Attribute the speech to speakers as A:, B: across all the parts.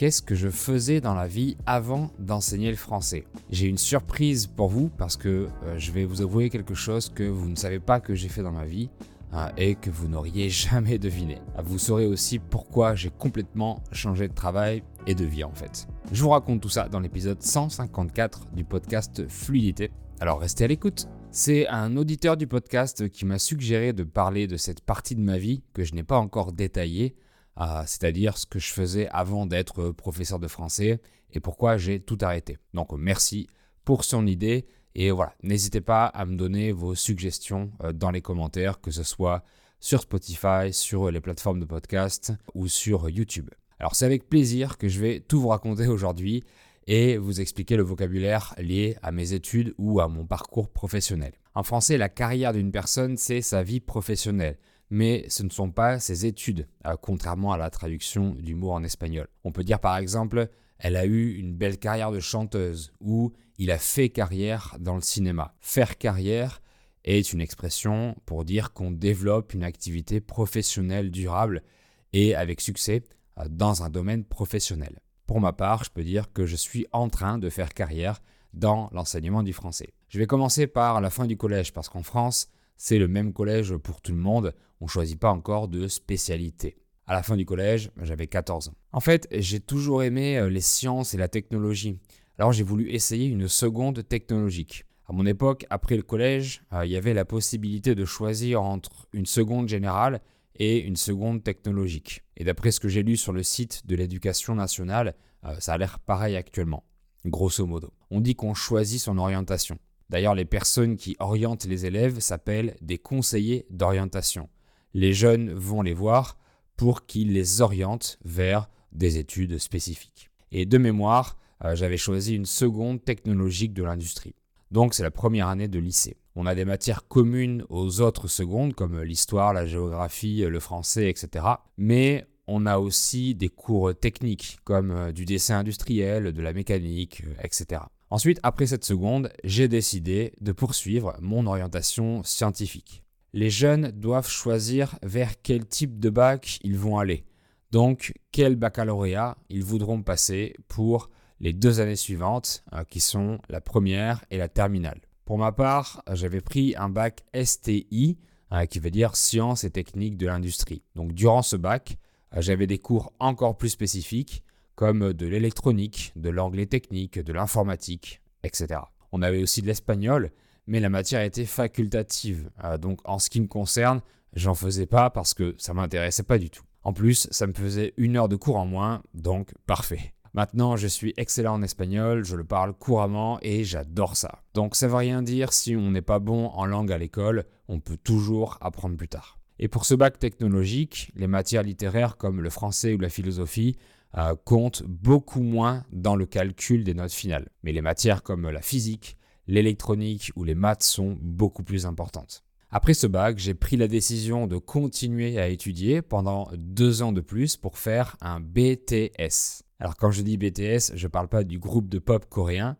A: qu'est-ce que je faisais dans la vie avant d'enseigner le français. J'ai une surprise pour vous parce que euh, je vais vous avouer quelque chose que vous ne savez pas que j'ai fait dans ma vie hein, et que vous n'auriez jamais deviné. Vous saurez aussi pourquoi j'ai complètement changé de travail et de vie en fait. Je vous raconte tout ça dans l'épisode 154 du podcast Fluidité. Alors restez à l'écoute. C'est un auditeur du podcast qui m'a suggéré de parler de cette partie de ma vie que je n'ai pas encore détaillée c'est-à-dire ce que je faisais avant d'être professeur de français et pourquoi j'ai tout arrêté. Donc merci pour son idée et voilà, n'hésitez pas à me donner vos suggestions euh, dans les commentaires, que ce soit sur Spotify, sur les plateformes de podcast ou sur YouTube. Alors c'est avec plaisir que je vais tout vous raconter aujourd'hui et vous expliquer le vocabulaire lié à mes études ou à mon parcours professionnel. En français, la carrière d'une personne, c'est sa vie professionnelle mais ce ne sont pas ses études, euh, contrairement à la traduction du mot en espagnol. On peut dire par exemple, elle a eu une belle carrière de chanteuse ou il a fait carrière dans le cinéma. Faire carrière est une expression pour dire qu'on développe une activité professionnelle durable et avec succès euh, dans un domaine professionnel. Pour ma part, je peux dire que je suis en train de faire carrière dans l'enseignement du français. Je vais commencer par la fin du collège parce qu'en France, c'est le même collège pour tout le monde, on ne choisit pas encore de spécialité. À la fin du collège, j'avais 14 ans. En fait, j'ai toujours aimé euh, les sciences et la technologie. Alors j'ai voulu essayer une seconde technologique. À mon époque, après le collège, euh, il y avait la possibilité de choisir entre une seconde générale et une seconde technologique. Et d'après ce que j'ai lu sur le site de l'éducation nationale, euh, ça a l'air pareil actuellement, grosso modo. On dit qu'on choisit son orientation. D'ailleurs, les personnes qui orientent les élèves s'appellent des conseillers d'orientation. Les jeunes vont les voir pour qu'ils les orientent vers des études spécifiques. Et de mémoire, euh, j'avais choisi une seconde technologique de l'industrie. Donc c'est la première année de lycée. On a des matières communes aux autres secondes, comme l'histoire, la géographie, le français, etc. Mais on a aussi des cours techniques, comme euh, du dessin industriel, de la mécanique, euh, etc. Ensuite, après cette seconde, j'ai décidé de poursuivre mon orientation scientifique. Les jeunes doivent choisir vers quel type de bac ils vont aller. Donc, quel baccalauréat ils voudront passer pour les deux années suivantes, euh, qui sont la première et la terminale. Pour ma part, j'avais pris un bac STI, euh, qui veut dire Sciences et Techniques de l'Industrie. Donc, durant ce bac, euh, j'avais des cours encore plus spécifiques comme de l'électronique, de l'anglais technique, de l'informatique, etc. On avait aussi de l'espagnol, mais la matière était facultative. Euh, donc en ce qui me concerne, j'en faisais pas parce que ça m'intéressait pas du tout. En plus, ça me faisait une heure de cours en moins, donc parfait. Maintenant, je suis excellent en espagnol, je le parle couramment et j'adore ça. Donc ça veut rien dire si on n'est pas bon en langue à l'école, on peut toujours apprendre plus tard. Et pour ce bac technologique, les matières littéraires comme le français ou la philosophie euh, comptent beaucoup moins dans le calcul des notes finales. Mais les matières comme la physique, l'électronique ou les maths sont beaucoup plus importantes. Après ce bac, j'ai pris la décision de continuer à étudier pendant deux ans de plus pour faire un BTS. Alors quand je dis BTS, je ne parle pas du groupe de pop coréen,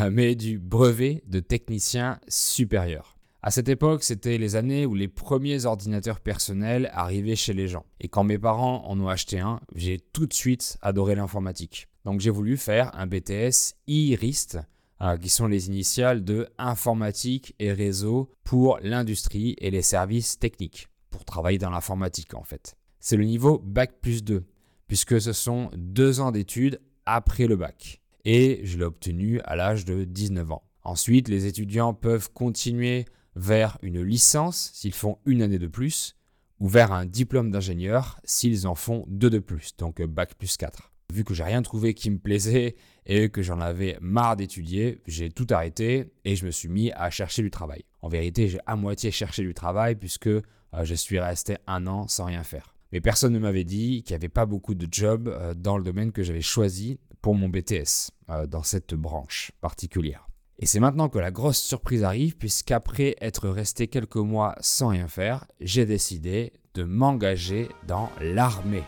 A: euh, mais du brevet de technicien supérieur. À cette époque, c'était les années où les premiers ordinateurs personnels arrivaient chez les gens. Et quand mes parents en ont acheté un, j'ai tout de suite adoré l'informatique. Donc j'ai voulu faire un BTS IRIST, euh, qui sont les initiales de informatique et réseau pour l'industrie et les services techniques, pour travailler dans l'informatique en fait. C'est le niveau Bac plus 2, puisque ce sont deux ans d'études après le bac. Et je l'ai obtenu à l'âge de 19 ans. Ensuite, les étudiants peuvent continuer vers une licence s'ils font une année de plus, ou vers un diplôme d'ingénieur s'ils en font deux de plus, donc bac plus 4. Vu que j'ai rien trouvé qui me plaisait et que j'en avais marre d'étudier, j'ai tout arrêté et je me suis mis à chercher du travail. En vérité, j'ai à moitié cherché du travail puisque euh, je suis resté un an sans rien faire. Mais personne ne m'avait dit qu'il n'y avait pas beaucoup de jobs euh, dans le domaine que j'avais choisi pour mon BTS, euh, dans cette branche particulière. Et c'est maintenant que la grosse surprise arrive, puisqu'après être resté quelques mois sans rien faire, j'ai décidé de m'engager dans l'armée.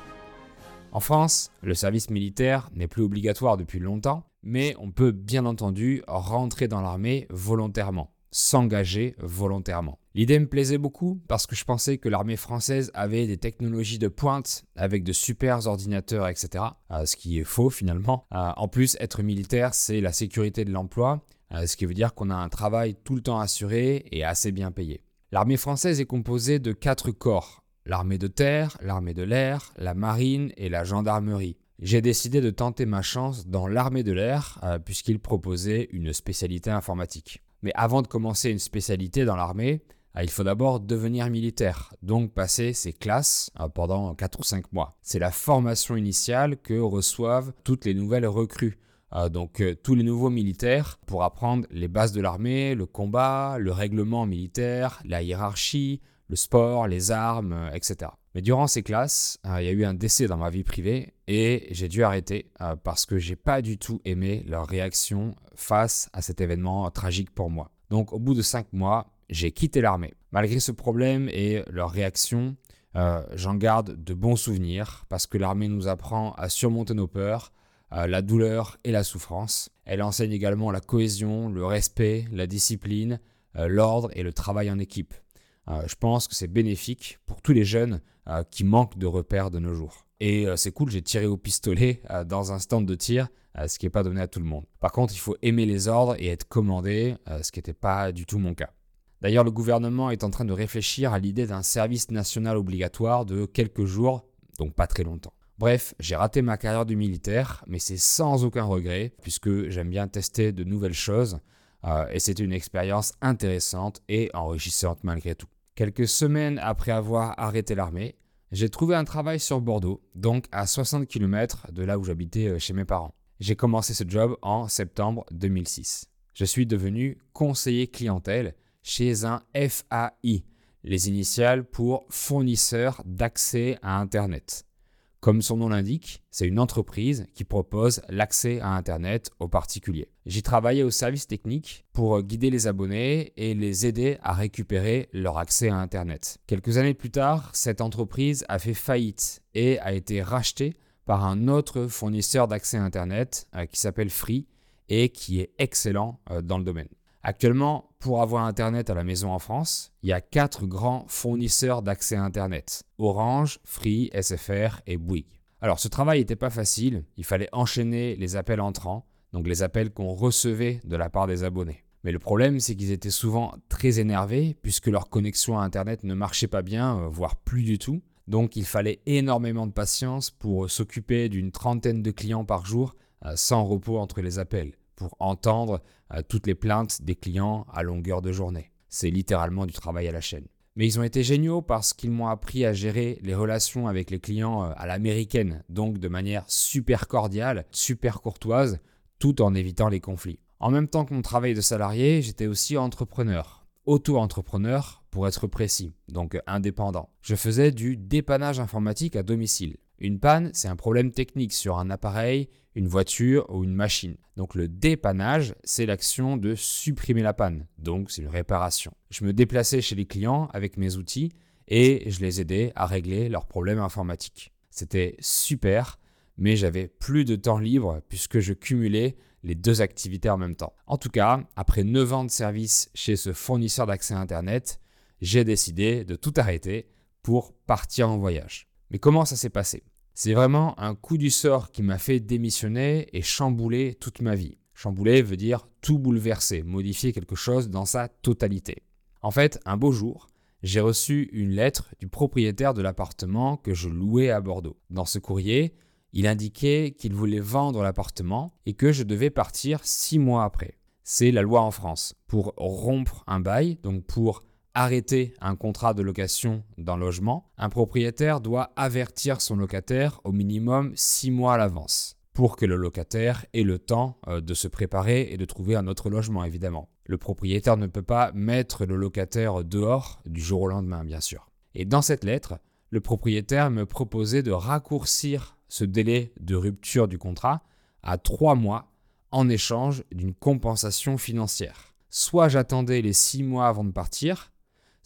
A: En France, le service militaire n'est plus obligatoire depuis longtemps, mais on peut bien entendu rentrer dans l'armée volontairement, s'engager volontairement. L'idée me plaisait beaucoup parce que je pensais que l'armée française avait des technologies de pointe avec de super ordinateurs, etc. Euh, ce qui est faux finalement. Euh, en plus, être militaire, c'est la sécurité de l'emploi, euh, ce qui veut dire qu'on a un travail tout le temps assuré et assez bien payé. L'armée française est composée de quatre corps. L'armée de terre, l'armée de l'air, la marine et la gendarmerie. J'ai décidé de tenter ma chance dans l'armée de l'air puisqu'il proposait une spécialité informatique. Mais avant de commencer une spécialité dans l'armée, ah, il faut d'abord devenir militaire, donc passer ses classes euh, pendant 4 ou 5 mois. C'est la formation initiale que reçoivent toutes les nouvelles recrues. Euh, donc euh, tous les nouveaux militaires pour apprendre les bases de l'armée, le combat, le règlement militaire, la hiérarchie, le sport, les armes, etc. Mais durant ces classes, il y a eu un décès dans ma vie privée et j'ai dû arrêter parce que j'ai pas du tout aimé leur réaction face à cet événement tragique pour moi. Donc au bout de 5 mois, j'ai quitté l'armée. Malgré ce problème et leur réaction, euh, j'en garde de bons souvenirs parce que l'armée nous apprend à surmonter nos peurs, euh, la douleur et la souffrance. Elle enseigne également la cohésion, le respect, la discipline, euh, l'ordre et le travail en équipe. je pense que c'est bénéfique pour tous les jeunes qui manquent de repères de nos jours. Et c'est cool, j'ai tiré au pistolet dans un stand de tir, ce qui n'est pas donné à tout le monde. Par contre, il faut aimer les ordres et être commandé, ce qui n'était pas du tout mon cas. D'ailleurs, le gouvernement est en train de réfléchir à l'idée d'un service national obligatoire de quelques jours, donc pas très longtemps. Bref, j'ai raté ma carrière de militaire, mais c'est sans aucun regret, puisque j'aime bien tester de nouvelles choses, euh, et c'était une expérience intéressante et enrichissante malgré tout. Quelques semaines après avoir arrêté l'armée, j'ai trouvé un travail sur Bordeaux, donc à 60 km de là où j'habitais euh, chez mes parents. J'ai commencé ce job en septembre 2006. Je suis devenu conseiller clientèle, chez un FAI, les initiales pour fournisseur d'accès à Internet. Comme son nom l'indique, c'est une entreprise qui propose l'accès à Internet aux particuliers. J'y travaillais au service technique pour guider les abonnés et les aider à récupérer leur accès à Internet. Quelques années plus tard, cette entreprise a fait faillite et a été rachetée par un autre fournisseur d'accès à Internet euh, qui s'appelle Free et qui est excellent euh, dans le domaine. Actuellement, pour avoir Internet à la maison en France, il y a quatre grands fournisseurs d'accès à Internet. Orange, Free, SFR et Bouygues. Alors ce travail n'était pas facile, il fallait enchaîner les appels entrants, donc les appels qu'on recevait de la part des abonnés. Mais le problème, c'est qu'ils étaient souvent très énervés puisque leur connexion à Internet ne marchait pas bien, euh, voire plus du tout. Donc il fallait énormément de patience pour s'occuper d'une trentaine de clients par jour sans repos entre les appels pour entendre euh, toutes les plaintes des clients à longueur de journée. C'est littéralement du travail à la chaîne. Mais ils ont été géniaux parce qu'ils m'ont appris à gérer les relations avec les clients euh, à l'américaine, donc de manière super cordiale, super courtoise, tout en évitant les conflits. En même temps que mon travail de salarié, j'étais aussi entrepreneur, auto-entrepreneur pour être précis, donc indépendant. Je faisais du dépannage informatique à domicile. Une panne, c'est un problème technique sur un appareil, une voiture ou une machine. Donc le dépannage, c'est l'action de supprimer la panne. Donc c'est une réparation. Je me déplaçais chez les clients avec mes outils et je les aidais à régler leurs problèmes informatiques. C'était super, mais j'avais plus de temps libre puisque je cumulais les deux activités en même temps. En tout cas, après 9 ans de service chez ce fournisseur d'accès Internet, j'ai décidé de tout arrêter pour partir en voyage. Mais comment ça s'est passé? C'est vraiment un coup du sort qui m'a fait démissionner et chambouler toute ma vie. Chambouler veut dire tout bouleverser, modifier quelque chose dans sa totalité. En fait, un beau jour, j'ai reçu une lettre du propriétaire de l'appartement que je louais à Bordeaux. Dans ce courrier, il indiquait qu'il voulait vendre l'appartement et que je devais partir six mois après. C'est la loi en France. Pour rompre un bail, donc pour arrêter un contrat de location d'un logement, un propriétaire doit avertir son locataire au minimum 6 mois à l'avance pour que le locataire ait le temps euh, de se préparer et de trouver un autre logement évidemment. Le propriétaire ne peut pas mettre le locataire dehors du jour au lendemain bien sûr. Et dans cette lettre, le propriétaire me proposait de raccourcir ce délai de rupture du contrat à 3 mois en échange d'une compensation financière. Soit j'attendais les 6 mois avant de partir,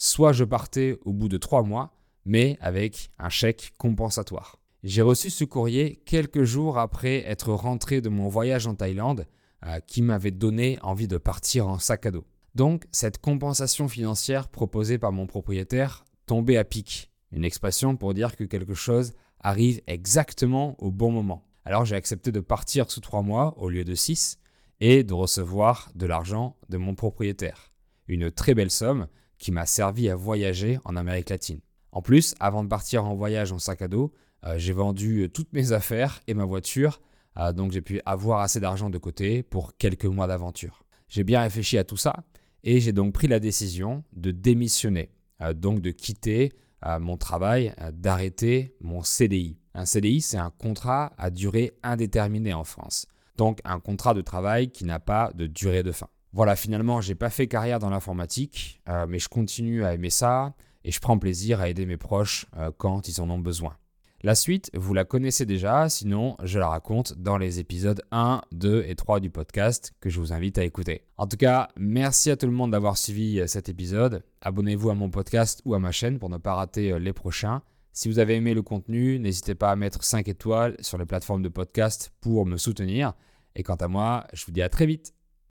A: soit je partais au bout de trois mois, mais avec un chèque compensatoire. J'ai reçu ce courrier quelques jours après être rentré de mon voyage en Thaïlande, euh, qui m'avait donné envie de partir en sac à dos. Donc cette compensation financière proposée par mon propriétaire tombait à pic. Une expression pour dire que quelque chose arrive exactement au bon moment. Alors j'ai accepté de partir sous trois mois au lieu de six et de recevoir de l'argent de mon propriétaire. Une très belle somme qui m'a servi à voyager en Amérique latine. En plus, avant de partir en voyage en sac à dos, euh, j'ai vendu toutes mes affaires et ma voiture, euh, donc j'ai pu avoir assez d'argent de côté pour quelques mois d'aventure. J'ai bien réfléchi à tout ça et j'ai donc pris la décision de démissionner, euh, donc de quitter mon travail, d'arrêter mon CDI. Un CDI, c'est un contrat à durée indéterminée en France. Donc un contrat de travail qui n'a pas de durée de fin. Voilà, finalement, j'ai pas fait carrière dans l'informatique, mais je continue à aimer ça et je prends plaisir à aider mes proches quand ils en ont besoin. La suite, vous la connaissez déjà, sinon je la raconte dans les épisodes 1, 2 et 3 du podcast que je vous invite à écouter. En tout cas, merci à tout le monde d'avoir suivi euh, cet épisode. Abonnez-vous à mon podcast ou à ma chaîne pour ne pas rater euh, les prochains. Si vous avez aimé le contenu, n'hésitez pas à mettre 5 étoiles sur les plateformes de podcast pour me soutenir. Et quant à moi, je vous dis à très vite.